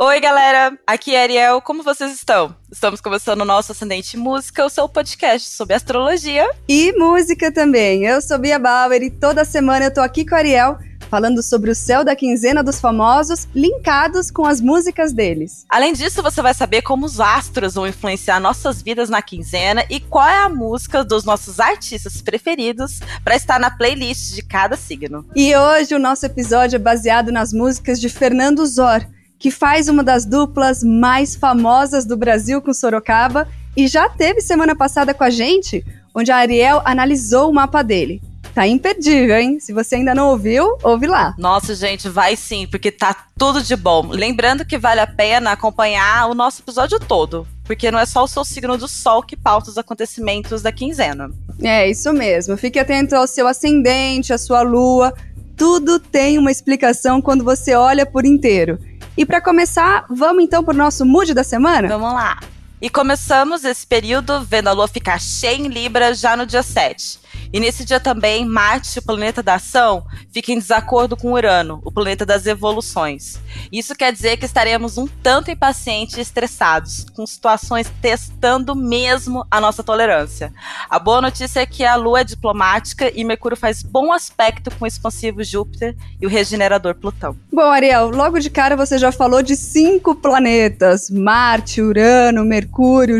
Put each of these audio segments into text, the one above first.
Oi, galera! Aqui é Ariel, como vocês estão? Estamos começando o nosso Ascendente Música, o seu podcast sobre astrologia. E música também. Eu sou Bia Bauer e toda semana eu tô aqui com a Ariel falando sobre o céu da quinzena dos famosos, linkados com as músicas deles. Além disso, você vai saber como os astros vão influenciar nossas vidas na quinzena e qual é a música dos nossos artistas preferidos para estar na playlist de cada signo. E hoje o nosso episódio é baseado nas músicas de Fernando Zor que faz uma das duplas mais famosas do Brasil com Sorocaba e já teve semana passada com a gente, onde a Ariel analisou o mapa dele. Tá imperdível, hein? Se você ainda não ouviu, ouve lá. Nossa, gente, vai sim, porque tá tudo de bom. Lembrando que vale a pena acompanhar o nosso episódio todo, porque não é só o seu signo do sol que pauta os acontecimentos da quinzena. É, isso mesmo. Fique atento ao seu ascendente, à sua lua. Tudo tem uma explicação quando você olha por inteiro. E para começar, vamos então para o nosso mood da semana? Vamos lá. E começamos esse período vendo a lua ficar cheia em Libra já no dia 7. E nesse dia também, Marte, o planeta da ação, fica em desacordo com Urano, o planeta das evoluções. Isso quer dizer que estaremos um tanto impacientes e estressados, com situações testando mesmo a nossa tolerância. A boa notícia é que a Lua é diplomática e Mercúrio faz bom aspecto com o expansivo Júpiter e o regenerador Plutão. Bom, Ariel, logo de cara você já falou de cinco planetas: Marte, Urano, Mercúrio,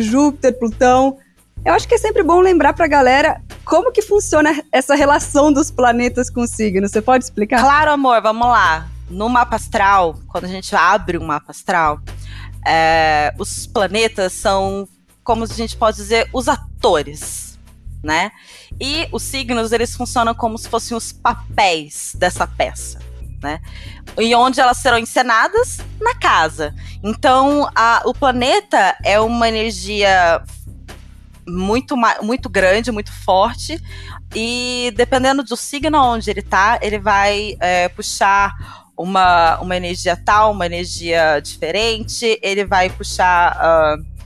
Júpiter, Plutão. Eu acho que é sempre bom lembrar pra galera como que funciona essa relação dos planetas com o signo. Você pode explicar? Claro, amor, vamos lá. No mapa astral, quando a gente abre um mapa astral, é, os planetas são, como a gente pode dizer, os atores, né? E os signos, eles funcionam como se fossem os papéis dessa peça. Né? E onde elas serão encenadas? Na casa. Então, a, o planeta é uma energia muito, muito grande, muito forte. E dependendo do signo onde ele tá, ele vai é, puxar uma, uma energia tal, uma energia diferente. Ele vai puxar. Uh,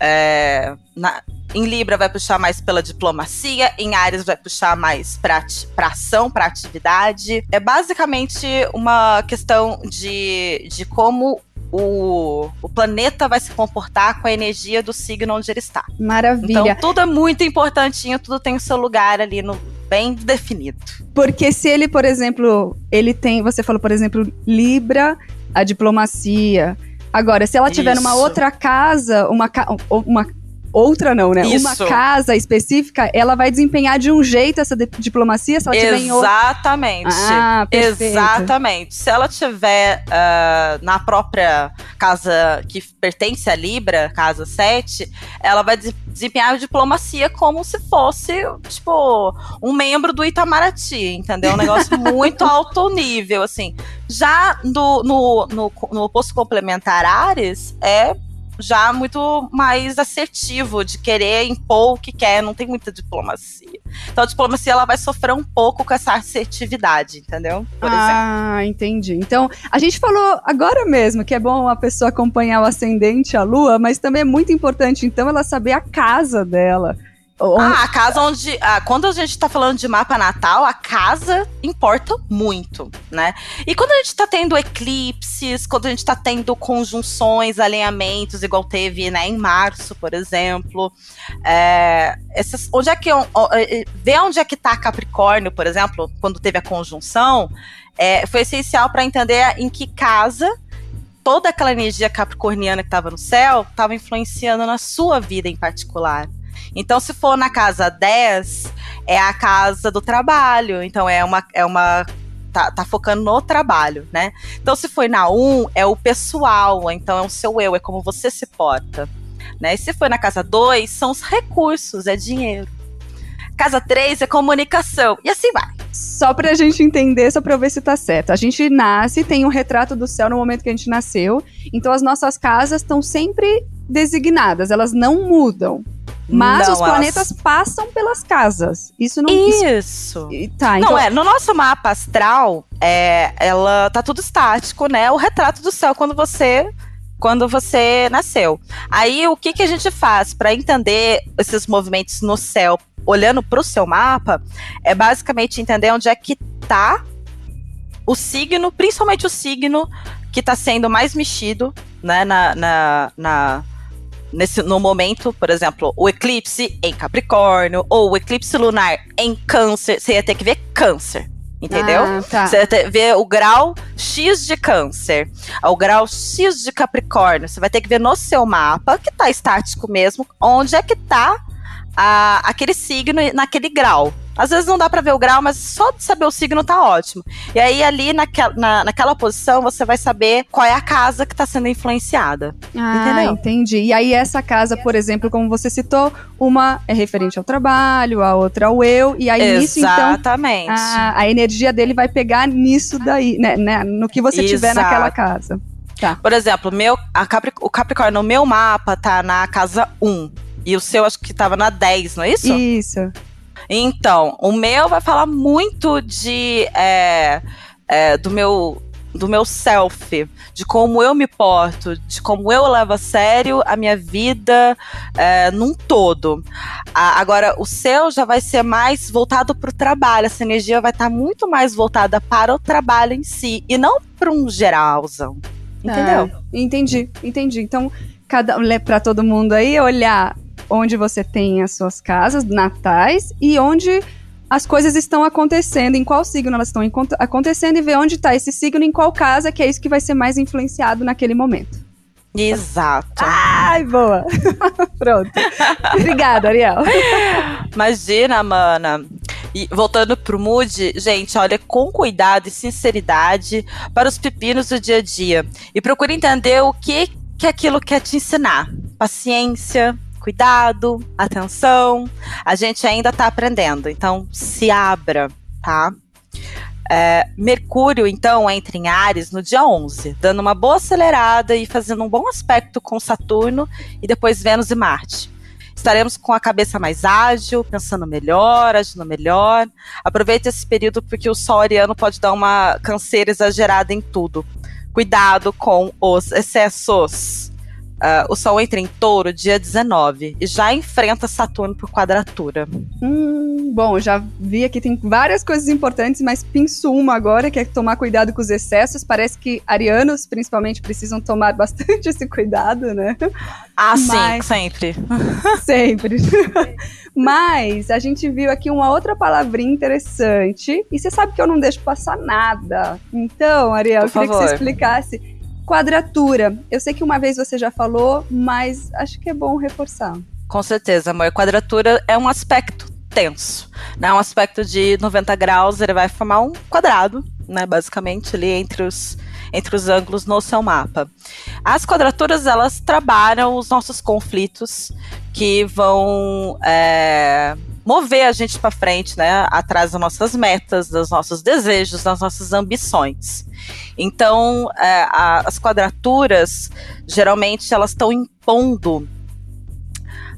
é, na, em Libra vai puxar mais pela diplomacia, em Ares vai puxar mais para ação, para atividade. É basicamente uma questão de, de como o, o planeta vai se comportar com a energia do signo onde ele está. Maravilha. Então, tudo é muito importantinho, tudo tem o seu lugar ali no bem definido. Porque se ele, por exemplo, ele tem, você falou, por exemplo, Libra, a diplomacia. Agora, se ela tiver Isso. numa outra casa, uma, uma outra não, né? Isso. Uma casa específica, ela vai desempenhar de um jeito essa diplomacia se ela tiver em Exatamente. Ah, Exatamente. Se ela tiver uh, na própria casa que pertence à Libra, casa 7, ela vai desempenhar a diplomacia como se fosse, tipo, um membro do Itamaraty, entendeu? Um negócio muito alto nível, assim. Já no, no, no, no oposto complementar Ares, é já muito mais assertivo de querer impor o que quer, não tem muita diplomacia. Então a diplomacia ela vai sofrer um pouco com essa assertividade, entendeu? Por ah, exemplo. entendi. Então, a gente falou agora mesmo que é bom a pessoa acompanhar o ascendente, a lua, mas também é muito importante então ela saber a casa dela. Ah, a casa onde. Ah, quando a gente tá falando de mapa natal, a casa importa muito, né? E quando a gente tá tendo eclipses, quando a gente tá tendo conjunções, alinhamentos, igual teve né, em março, por exemplo. É, essas, onde é que. É, ver onde é que tá Capricórnio, por exemplo, quando teve a conjunção, é, foi essencial para entender em que casa toda aquela energia capricorniana que estava no céu estava influenciando na sua vida em particular. Então, se for na casa 10, é a casa do trabalho. Então, é uma. É uma Tá, tá, focando no trabalho, né? Então, se foi na 1, é o pessoal, então é o seu eu, é como você se porta. Né? E se foi na casa 2, são os recursos, é dinheiro. Casa 3 é comunicação, e assim vai. Só pra gente entender, só pra eu ver se tá certo. A gente nasce, tem um retrato do céu no momento que a gente nasceu, então as nossas casas estão sempre designadas, elas não mudam. Mas não, os planetas elas... passam pelas casas. Isso não Isso. Tá, então... Não, é, no nosso mapa astral, é, ela tá tudo estático, né? O retrato do céu quando você quando você nasceu. Aí o que que a gente faz para entender esses movimentos no céu, olhando para o seu mapa, é basicamente entender onde é que tá o signo, principalmente o signo que está sendo mais mexido né, na, na, na nesse, no momento, por exemplo, o eclipse em Capricórnio ou o eclipse lunar em Câncer, você ia ter que ver Câncer. Entendeu? Ah, tá. Você vai ter, ver o grau X de câncer, o grau X de Capricórnio. Você vai ter que ver no seu mapa, que tá estático mesmo, onde é que tá a, aquele signo naquele grau. Às vezes não dá para ver o grau, mas só de saber o signo tá ótimo. E aí, ali naquela, na, naquela posição, você vai saber qual é a casa que tá sendo influenciada. Ah, entendeu? entendi. E aí, essa casa, por exemplo, como você citou, uma é referente ao trabalho, a outra ao eu. E aí, Exatamente. nisso, então. A, a energia dele vai pegar nisso daí, né? né no que você Exato. tiver naquela casa. Tá. Por exemplo, meu, Capri, o Capricórnio no meu mapa tá na casa 1. E o seu acho que tava na 10, não é isso? Isso. Então, o meu vai falar muito de é, é, do meu do meu self, de como eu me porto, de como eu levo a sério a minha vida é, num todo. A, agora, o seu já vai ser mais voltado para o trabalho, essa energia vai estar tá muito mais voltada para o trabalho em si e não para um geralzão. Entendeu? É, entendi, entendi. Então, cada para todo mundo aí olhar onde você tem as suas casas natais e onde as coisas estão acontecendo, em qual signo elas estão acontecendo e ver onde está esse signo, em qual casa, que é isso que vai ser mais influenciado naquele momento. Exato. Ai, boa. Pronto. Obrigada, Ariel. Imagina, mana. E voltando pro mood, gente, olha com cuidado e sinceridade para os pepinos do dia a dia. E procure entender o que, que aquilo quer te ensinar. Paciência, cuidado, atenção. A gente ainda está aprendendo, então se abra, tá? É, Mercúrio, então, entra em Ares no dia 11, dando uma boa acelerada e fazendo um bom aspecto com Saturno e depois Vênus e Marte. Estaremos com a cabeça mais ágil, pensando melhor, agindo melhor. Aproveite esse período porque o Sol ariano pode dar uma canseira exagerada em tudo. Cuidado com os excessos. Uh, o Sol entra em touro dia 19 e já enfrenta Saturno por quadratura. Hum, bom, já vi aqui tem várias coisas importantes, mas pinço uma agora, que é tomar cuidado com os excessos. Parece que arianos, principalmente, precisam tomar bastante esse cuidado, né? Ah, mas... sim, sempre. sempre. mas a gente viu aqui uma outra palavrinha interessante, e você sabe que eu não deixo passar nada. Então, Ariel, por eu queria favor. que você explicasse Quadratura. Eu sei que uma vez você já falou, mas acho que é bom reforçar. Com certeza, amor. Quadratura é um aspecto tenso, né? Um aspecto de 90 graus, ele vai formar um quadrado, né? Basicamente ali entre os entre os ângulos no seu mapa. As quadraturas elas trabalham os nossos conflitos que vão é, mover a gente para frente, né? Atrás das nossas metas, dos nossos desejos, das nossas ambições. Então, é, a, as quadraturas, geralmente, elas estão impondo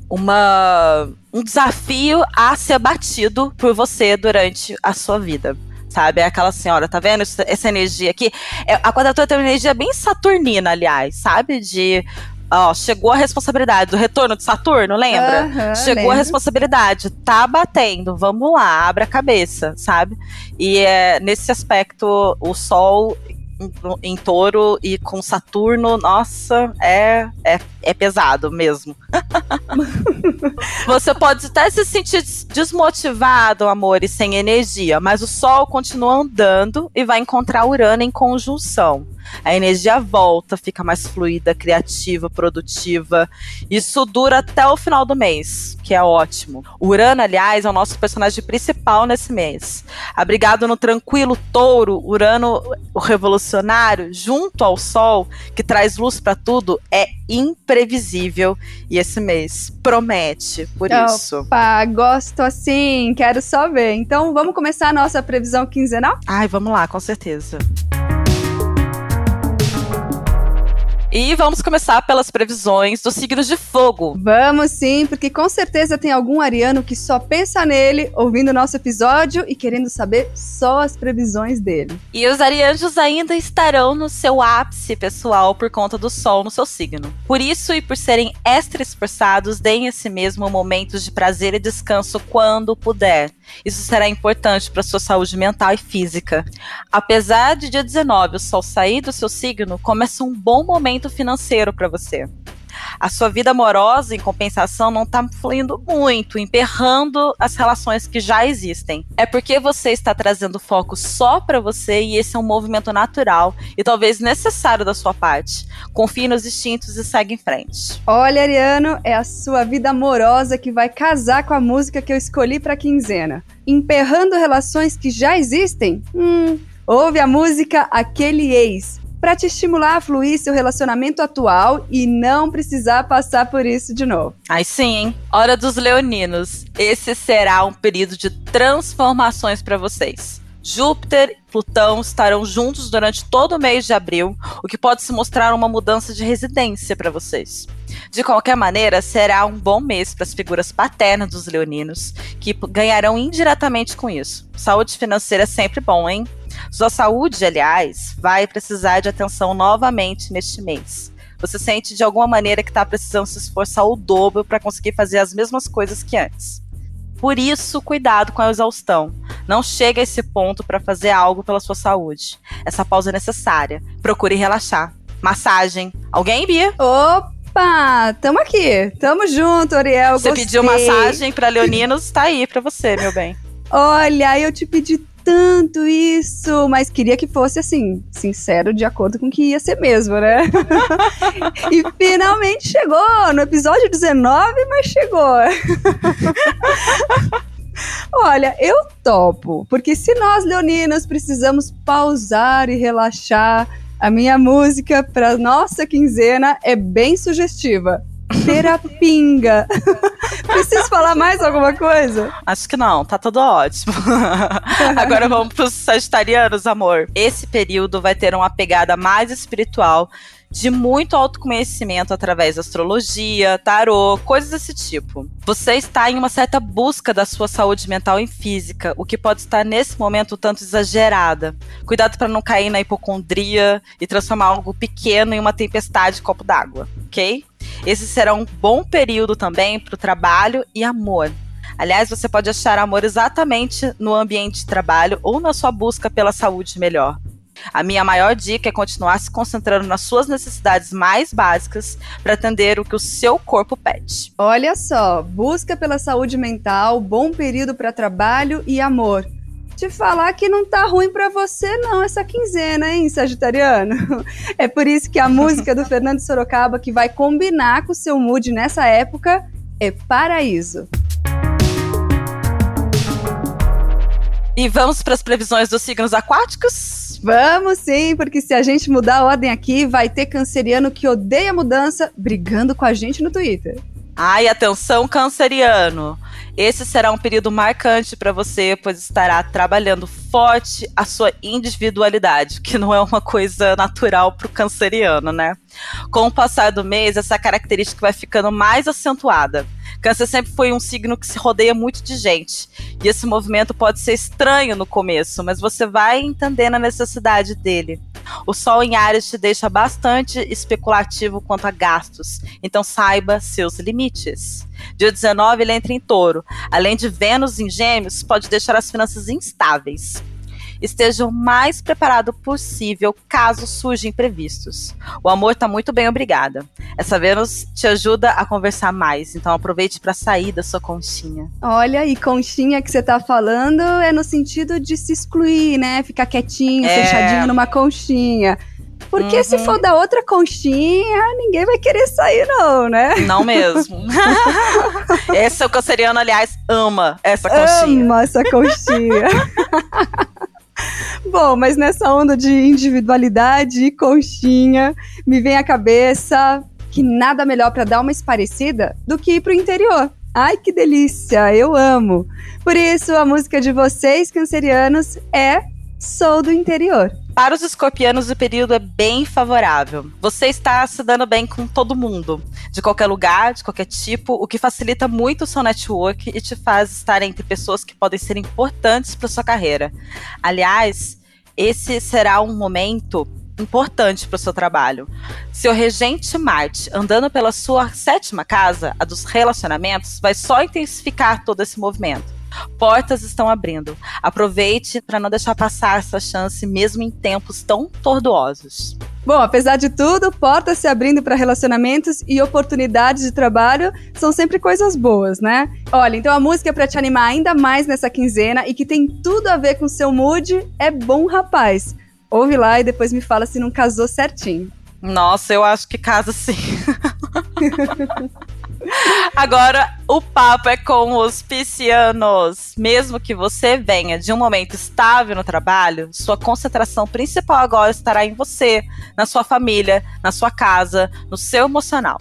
uma, um desafio a ser batido por você durante a sua vida. Sabe? É aquela senhora, tá vendo essa energia aqui? É, a quadratura tem uma energia bem saturnina, aliás, sabe? De Ó, chegou a responsabilidade do retorno de Saturno, lembra? Uhum, chegou lembro. a responsabilidade, tá batendo, vamos lá, abre a cabeça, sabe? E é, nesse aspecto, o Sol em, em touro e com Saturno, nossa, é, é, é pesado mesmo. Você pode até se sentir desmotivado, amor, e sem energia, mas o Sol continua andando e vai encontrar Urano em conjunção a energia volta, fica mais fluida, criativa, produtiva. Isso dura até o final do mês, que é ótimo. Urano, aliás, é o nosso personagem principal nesse mês. Abrigado no tranquilo touro, Urano, o revolucionário, junto ao Sol, que traz luz para tudo, é imprevisível. E esse mês promete, por Opa, isso. Opa, gosto assim, quero só ver. Então vamos começar a nossa previsão quinzenal? Ai, vamos lá, com certeza. E vamos começar pelas previsões dos signos de fogo. Vamos sim, porque com certeza tem algum ariano que só pensa nele, ouvindo o nosso episódio e querendo saber só as previsões dele. E os arianos ainda estarão no seu ápice pessoal por conta do sol no seu signo. Por isso e por serem extra esforçados, deem a si mesmo momentos de prazer e descanso quando puder. Isso será importante para sua saúde mental e física. Apesar de dia 19 o sol sair do seu signo, começa um bom momento financeiro para você a sua vida amorosa, em compensação, não está fluindo muito, emperrando as relações que já existem. É porque você está trazendo foco só para você e esse é um movimento natural e talvez necessário da sua parte. Confie nos instintos e segue em frente. Olha, Ariano, é a sua vida amorosa que vai casar com a música que eu escolhi para quinzena. Emperrando relações que já existem? Hum, ouve a música Aquele Ex para te estimular a fluir seu relacionamento atual e não precisar passar por isso de novo. Aí sim, hein? Hora dos leoninos. Esse será um período de transformações para vocês. Júpiter e Plutão estarão juntos durante todo o mês de abril, o que pode se mostrar uma mudança de residência para vocês. De qualquer maneira, será um bom mês para as figuras paternas dos leoninos, que ganharão indiretamente com isso. Saúde financeira é sempre bom, hein? Sua saúde, aliás, vai precisar de atenção novamente neste mês. Você sente de alguma maneira que está precisando se esforçar o dobro para conseguir fazer as mesmas coisas que antes. Por isso, cuidado com a exaustão. Não chega a esse ponto para fazer algo pela sua saúde. Essa pausa é necessária. Procure relaxar. Massagem. Alguém, Bia? Opa! Tamo aqui. Tamo junto, Ariel. Você Gostei. pediu massagem para leoninos, tá aí para você, meu bem. Olha, eu te pedi tanto isso, mas queria que fosse assim, sincero, de acordo com o que ia ser mesmo, né? e finalmente chegou no episódio 19, mas chegou. Olha, eu topo, porque se nós leoninas precisamos pausar e relaxar, a minha música para nossa quinzena é bem sugestiva. Terapinga. Preciso falar mais alguma coisa? Acho que não, tá tudo ótimo. Agora vamos pros sagitarianos, amor. Esse período vai ter uma pegada mais espiritual de muito autoconhecimento através da astrologia, tarô, coisas desse tipo. Você está em uma certa busca da sua saúde mental e física, o que pode estar nesse momento tanto exagerada. Cuidado para não cair na hipocondria e transformar algo pequeno em uma tempestade de copo d'água, ok? Esse será um bom período também para o trabalho e amor. Aliás, você pode achar amor exatamente no ambiente de trabalho ou na sua busca pela saúde melhor. A minha maior dica é continuar se concentrando nas suas necessidades mais básicas para atender o que o seu corpo pede. Olha só, busca pela saúde mental, bom período para trabalho e amor. Te falar que não tá ruim para você não essa quinzena, hein, Sagitariano? É por isso que a música do Fernando Sorocaba que vai combinar com o seu mood nessa época é Paraíso. E vamos para as previsões dos signos aquáticos? Vamos sim, porque se a gente mudar a ordem aqui, vai ter canceriano que odeia mudança brigando com a gente no Twitter. Ai, atenção, canceriano! Esse será um período marcante para você, pois estará trabalhando forte a sua individualidade, que não é uma coisa natural para o canceriano, né? Com o passar do mês, essa característica vai ficando mais acentuada. Câncer sempre foi um signo que se rodeia muito de gente. E esse movimento pode ser estranho no começo, mas você vai entendendo a necessidade dele. O Sol em Ares te deixa bastante especulativo quanto a gastos, então saiba seus limites. Dia 19 ele entra em touro. Além de Vênus em Gêmeos, pode deixar as finanças instáveis esteja o mais preparado possível caso surjam imprevistos. O amor está muito bem, obrigada. Essa Vênus te ajuda a conversar mais, então aproveite para sair da sua conchinha. Olha, e conchinha que você tá falando é no sentido de se excluir, né? Ficar quietinho, é... fechadinho numa conchinha. Porque uhum. se for da outra conchinha, ninguém vai querer sair, não, né? Não mesmo. Esse é o canceriano, aliás, ama essa conchinha. Ama essa conchinha. Bom, mas nessa onda de individualidade e conchinha, me vem à cabeça que nada melhor para dar uma esparecida do que ir pro interior. Ai, que delícia! Eu amo! Por isso, a música de vocês, cancerianos, é Sou do Interior. Para os escorpianos, o período é bem favorável. Você está se dando bem com todo mundo, de qualquer lugar, de qualquer tipo, o que facilita muito o seu network e te faz estar entre pessoas que podem ser importantes para sua carreira. Aliás, esse será um momento importante para o seu trabalho. Seu regente Marte andando pela sua sétima casa, a dos relacionamentos, vai só intensificar todo esse movimento. Portas estão abrindo. Aproveite para não deixar passar essa chance, mesmo em tempos tão tortuosos. Bom, apesar de tudo, portas se abrindo para relacionamentos e oportunidades de trabalho são sempre coisas boas, né? Olha, então a música para te animar ainda mais nessa quinzena e que tem tudo a ver com seu mood é Bom Rapaz. Ouve lá e depois me fala se não casou certinho. Nossa, eu acho que casa sim. Agora, o papo é com os piscianos. Mesmo que você venha de um momento estável no trabalho, sua concentração principal agora estará em você, na sua família, na sua casa, no seu emocional.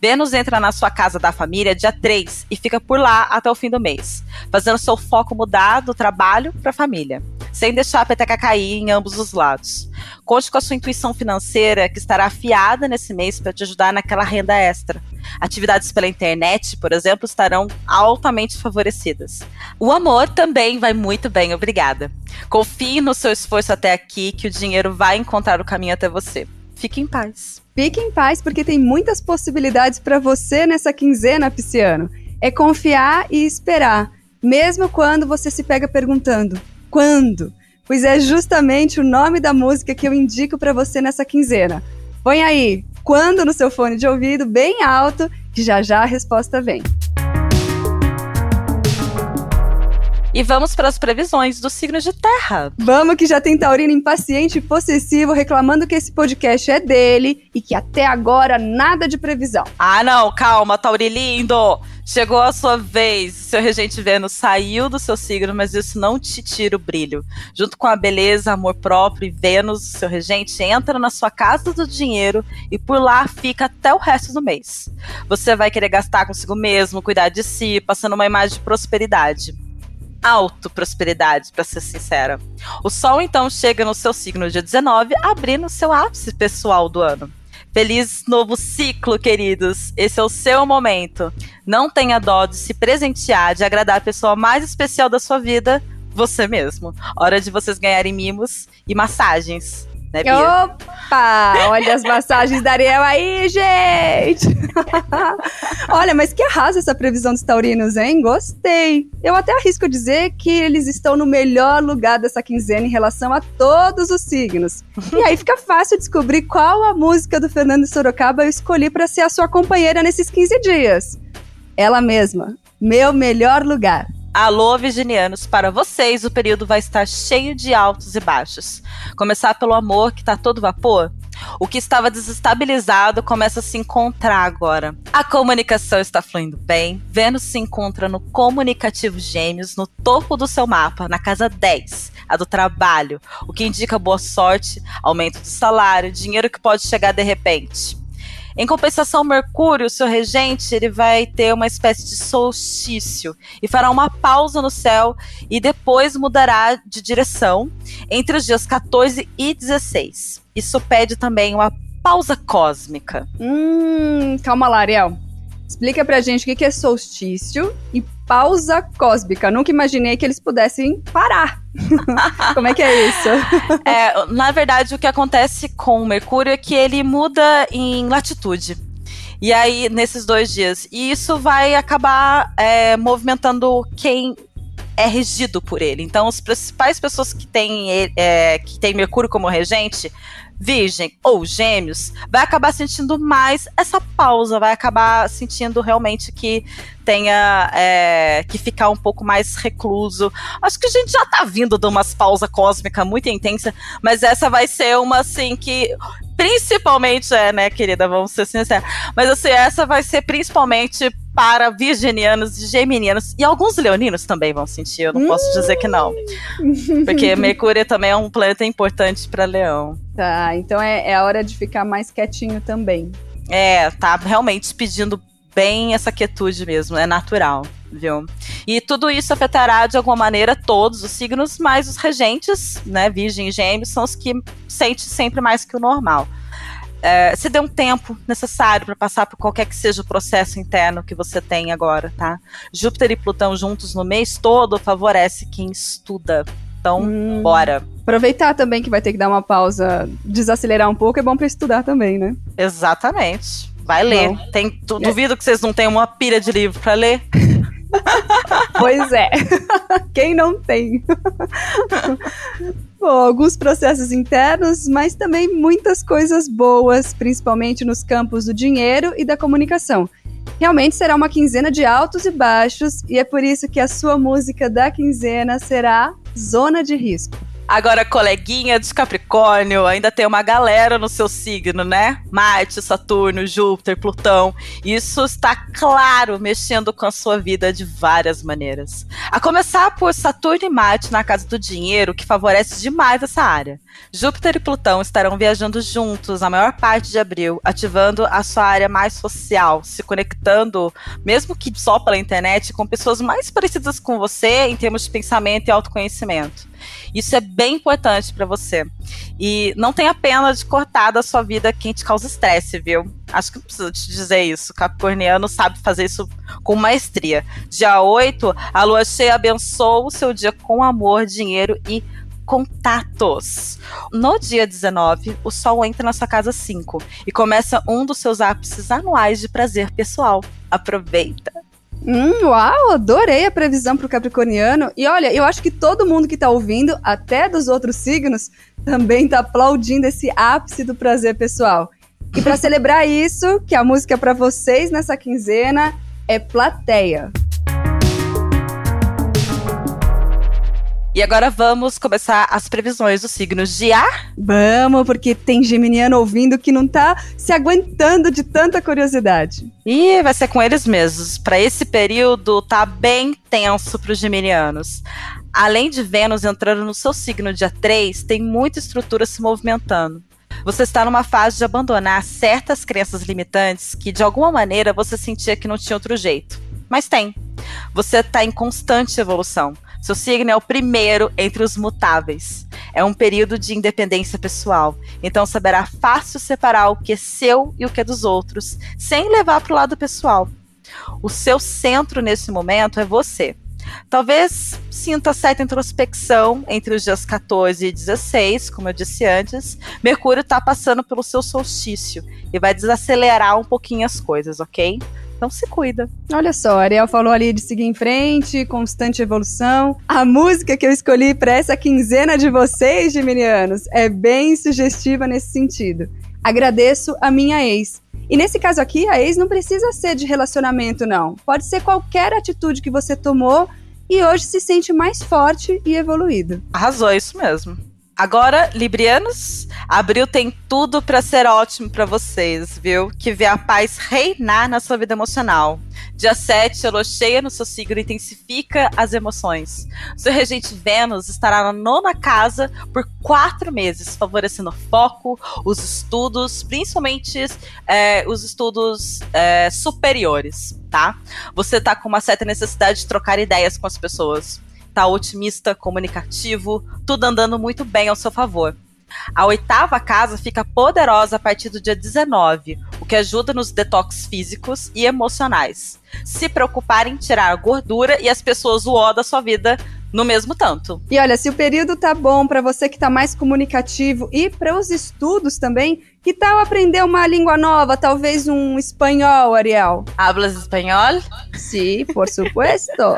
Vênus entra na sua casa da família dia 3 e fica por lá até o fim do mês, fazendo seu foco mudar do trabalho para a família, sem deixar a peteca cair em ambos os lados. Conte com a sua intuição financeira, que estará afiada nesse mês para te ajudar naquela renda extra. Atividades pela internet, por exemplo, estarão altamente favorecidas. O amor também vai muito bem, obrigada. Confie no seu esforço até aqui, que o dinheiro vai encontrar o caminho até você. Fique em paz. Fique em paz porque tem muitas possibilidades para você nessa quinzena, Pisciano. É confiar e esperar, mesmo quando você se pega perguntando: quando? Pois é justamente o nome da música que eu indico para você nessa quinzena. Põe aí, quando no seu fone de ouvido, bem alto, que já já a resposta vem. E vamos para as previsões dos signos de terra. Vamos que já tem taurino impaciente e possessivo reclamando que esse podcast é dele e que até agora nada de previsão. Ah, não, calma, Tauri lindo. Chegou a sua vez. Seu regente Vênus saiu do seu signo, mas isso não te tira o brilho. Junto com a beleza, amor próprio e Vênus, seu regente entra na sua casa do dinheiro e por lá fica até o resto do mês. Você vai querer gastar consigo mesmo, cuidar de si, passando uma imagem de prosperidade auto-prosperidade, para ser sincera. O Sol então chega no seu signo dia 19, abrindo seu ápice pessoal do ano. Feliz novo ciclo, queridos. Esse é o seu momento. Não tenha dó de se presentear, de agradar a pessoa mais especial da sua vida, você mesmo. Hora de vocês ganharem mimos e massagens né, Bia? Opa! Olha as massagens da Ariel aí, gente! Olha, mas que arrasa essa previsão dos taurinos, hein? Gostei! Eu até arrisco dizer que eles estão no melhor lugar dessa quinzena em relação a todos os signos. E aí fica fácil descobrir qual a música do Fernando Sorocaba eu escolhi para ser a sua companheira nesses 15 dias. Ela mesma, Meu Melhor Lugar. Alô, virginianos, para vocês o período vai estar cheio de altos e baixos. Começar pelo amor, que está todo vapor. O que estava desestabilizado começa a se encontrar agora. A comunicação está fluindo bem. Vênus se encontra no comunicativo Gêmeos, no topo do seu mapa, na casa 10, a do trabalho, o que indica boa sorte, aumento do salário, dinheiro que pode chegar de repente. Em compensação, Mercúrio, seu regente, ele vai ter uma espécie de solstício e fará uma pausa no céu e depois mudará de direção entre os dias 14 e 16. Isso pede também uma pausa cósmica. Hum, calma lá, Ariel. Explica pra gente o que é solstício e pausa cósmica. Nunca imaginei que eles pudessem parar. Como é que é isso? É, na verdade, o que acontece com o Mercúrio é que ele muda em latitude. E aí, nesses dois dias. E isso vai acabar é, movimentando quem é regido por ele. Então, as principais pessoas que têm, é, que têm Mercúrio como regente Virgem ou Gêmeos, vai acabar sentindo mais essa pausa, vai acabar sentindo realmente que tenha é, que ficar um pouco mais recluso. Acho que a gente já tá vindo de umas pausa cósmica muito intensa, mas essa vai ser uma assim que principalmente é, né, querida, vamos ser sinceros. Mas assim, essa vai ser principalmente para virginianos e geminianos. E alguns leoninos também vão sentir, eu não hum. posso dizer que não. Porque Mercúrio também é um planeta importante para Leão. Tá, então é, é a hora de ficar mais quietinho também. É, tá realmente pedindo bem essa quietude mesmo, é natural, viu? E tudo isso afetará de alguma maneira todos os signos, mas os regentes, né, Virgem e Gêmeos, são os que sentem sempre mais que o normal é, se dê um tempo necessário para passar por qualquer que seja o processo interno que você tem agora, tá? Júpiter e Plutão juntos no mês todo favorece quem estuda. Então, hum. bora. Aproveitar também que vai ter que dar uma pausa, desacelerar um pouco, é bom para estudar também, né? Exatamente. Vai ler. Tem, duvido que vocês não tenham uma pilha de livro para ler. pois é. Quem não tem? Bom, alguns processos internos, mas também muitas coisas boas, principalmente nos campos do dinheiro e da comunicação. Realmente será uma quinzena de altos e baixos, e é por isso que a sua música da quinzena será Zona de Risco. Agora, coleguinha de Capricórnio, ainda tem uma galera no seu signo, né? Marte, Saturno, Júpiter, Plutão. Isso está claro mexendo com a sua vida de várias maneiras. A começar por Saturno e Marte na casa do dinheiro, que favorece demais essa área. Júpiter e Plutão estarão viajando juntos a maior parte de abril, ativando a sua área mais social, se conectando, mesmo que só pela internet, com pessoas mais parecidas com você em termos de pensamento e autoconhecimento. Isso é bem importante para você. E não tenha pena de cortar da sua vida quem te causa estresse, viu? Acho que não preciso te dizer isso. Capricorniano sabe fazer isso com maestria. Dia 8, a lua cheia abençoa o seu dia com amor, dinheiro e contatos. No dia 19, o Sol entra na sua casa 5 e começa um dos seus ápices anuais de prazer pessoal. Aproveita! Hum, uau, adorei a previsão pro Capricorniano. E olha, eu acho que todo mundo que tá ouvindo, até dos outros signos, também tá aplaudindo esse ápice do prazer pessoal. E para celebrar isso, que a música para vocês nessa quinzena é Plateia. E agora vamos começar as previsões dos signos de ar? Vamos, porque tem geminiano ouvindo que não tá se aguentando de tanta curiosidade. E vai ser com eles mesmos. Para esse período tá bem tenso para os geminianos. Além de Vênus entrando no seu signo dia 3, tem muita estrutura se movimentando. Você está numa fase de abandonar certas crenças limitantes que de alguma maneira você sentia que não tinha outro jeito. Mas tem. Você está em constante evolução. Seu signo é o primeiro entre os mutáveis. É um período de independência pessoal. Então saberá fácil separar o que é seu e o que é dos outros, sem levar para o lado pessoal. O seu centro nesse momento é você. Talvez sinta certa introspecção entre os dias 14 e 16, como eu disse antes. Mercúrio está passando pelo seu solstício e vai desacelerar um pouquinho as coisas, ok? Então se cuida. Olha só, a Ariel falou ali de seguir em frente, constante evolução. A música que eu escolhi para essa quinzena de vocês, geminianos, é bem sugestiva nesse sentido. Agradeço a minha ex. E nesse caso aqui, a ex não precisa ser de relacionamento, não. Pode ser qualquer atitude que você tomou e hoje se sente mais forte e evoluído. Arrasou, isso mesmo. Agora, Librianos, abril tem tudo para ser ótimo para vocês, viu? Que vê a paz reinar na sua vida emocional. Dia 7, a lua cheia no seu signo intensifica as emoções. Seu regente Vênus estará na nona casa por quatro meses, favorecendo o foco, os estudos, principalmente é, os estudos é, superiores, tá? Você tá com uma certa necessidade de trocar ideias com as pessoas tá otimista, comunicativo, tudo andando muito bem ao seu favor. A oitava casa fica poderosa a partir do dia 19, o que ajuda nos detox físicos e emocionais. Se preocupar em tirar a gordura e as pessoas o ó da sua vida no mesmo tanto. E olha, se o período tá bom para você que tá mais comunicativo e para os estudos também, que tal aprender uma língua nova, talvez um espanhol, Ariel? Hablas espanhol? Sim, por supuesto.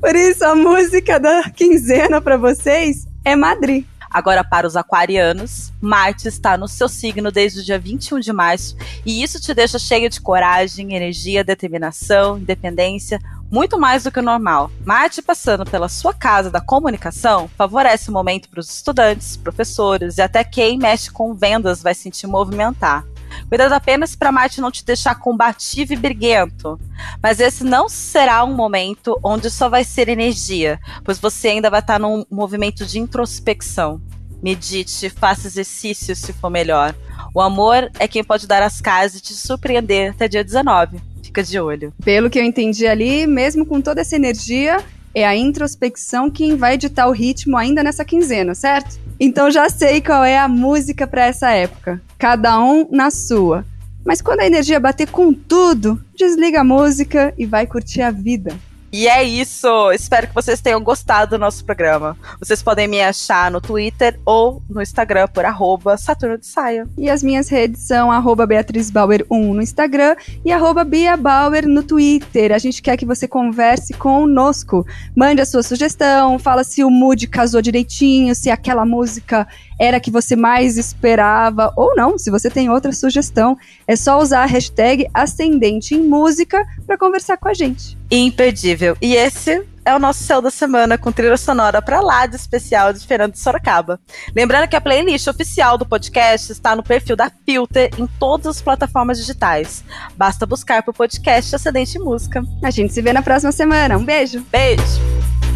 por isso a música da quinzena para vocês é Madrid. Agora, para os aquarianos, Marte está no seu signo desde o dia 21 de março e isso te deixa cheio de coragem, energia, determinação, independência, muito mais do que o normal. Marte passando pela sua casa da comunicação favorece o momento para os estudantes, professores e até quem mexe com vendas vai sentir movimentar. Cuidado apenas para Marte não te deixar combativo e briguento. Mas esse não será um momento onde só vai ser energia, pois você ainda vai estar num movimento de introspecção. Medite, faça exercício se for melhor. O amor é quem pode dar as casas e te surpreender até dia 19 fica de olho. Pelo que eu entendi ali, mesmo com toda essa energia, é a introspecção quem vai editar o ritmo ainda nessa quinzena, certo? Então já sei qual é a música para essa época. Cada um na sua. Mas quando a energia bater com tudo, desliga a música e vai curtir a vida. E é isso. Espero que vocês tenham gostado do nosso programa. Vocês podem me achar no Twitter ou no Instagram por arroba Saturno de Saia. E as minhas redes são arroba Beatriz Bauer 1 no Instagram e arroba Bia Bauer no Twitter. A gente quer que você converse conosco. Mande a sua sugestão, fala se o mood casou direitinho, se aquela música era que você mais esperava ou não. Se você tem outra sugestão, é só usar a hashtag Ascendente em Música para conversar com a gente. Imperdível. E esse é o nosso céu da semana com trilha sonora para lá de especial de Fernando de Sorocaba. Lembrando que a playlist oficial do podcast está no perfil da Filter em todas as plataformas digitais. Basta buscar por podcast Ascendente Música. A gente se vê na próxima semana. Um beijo. Beijo.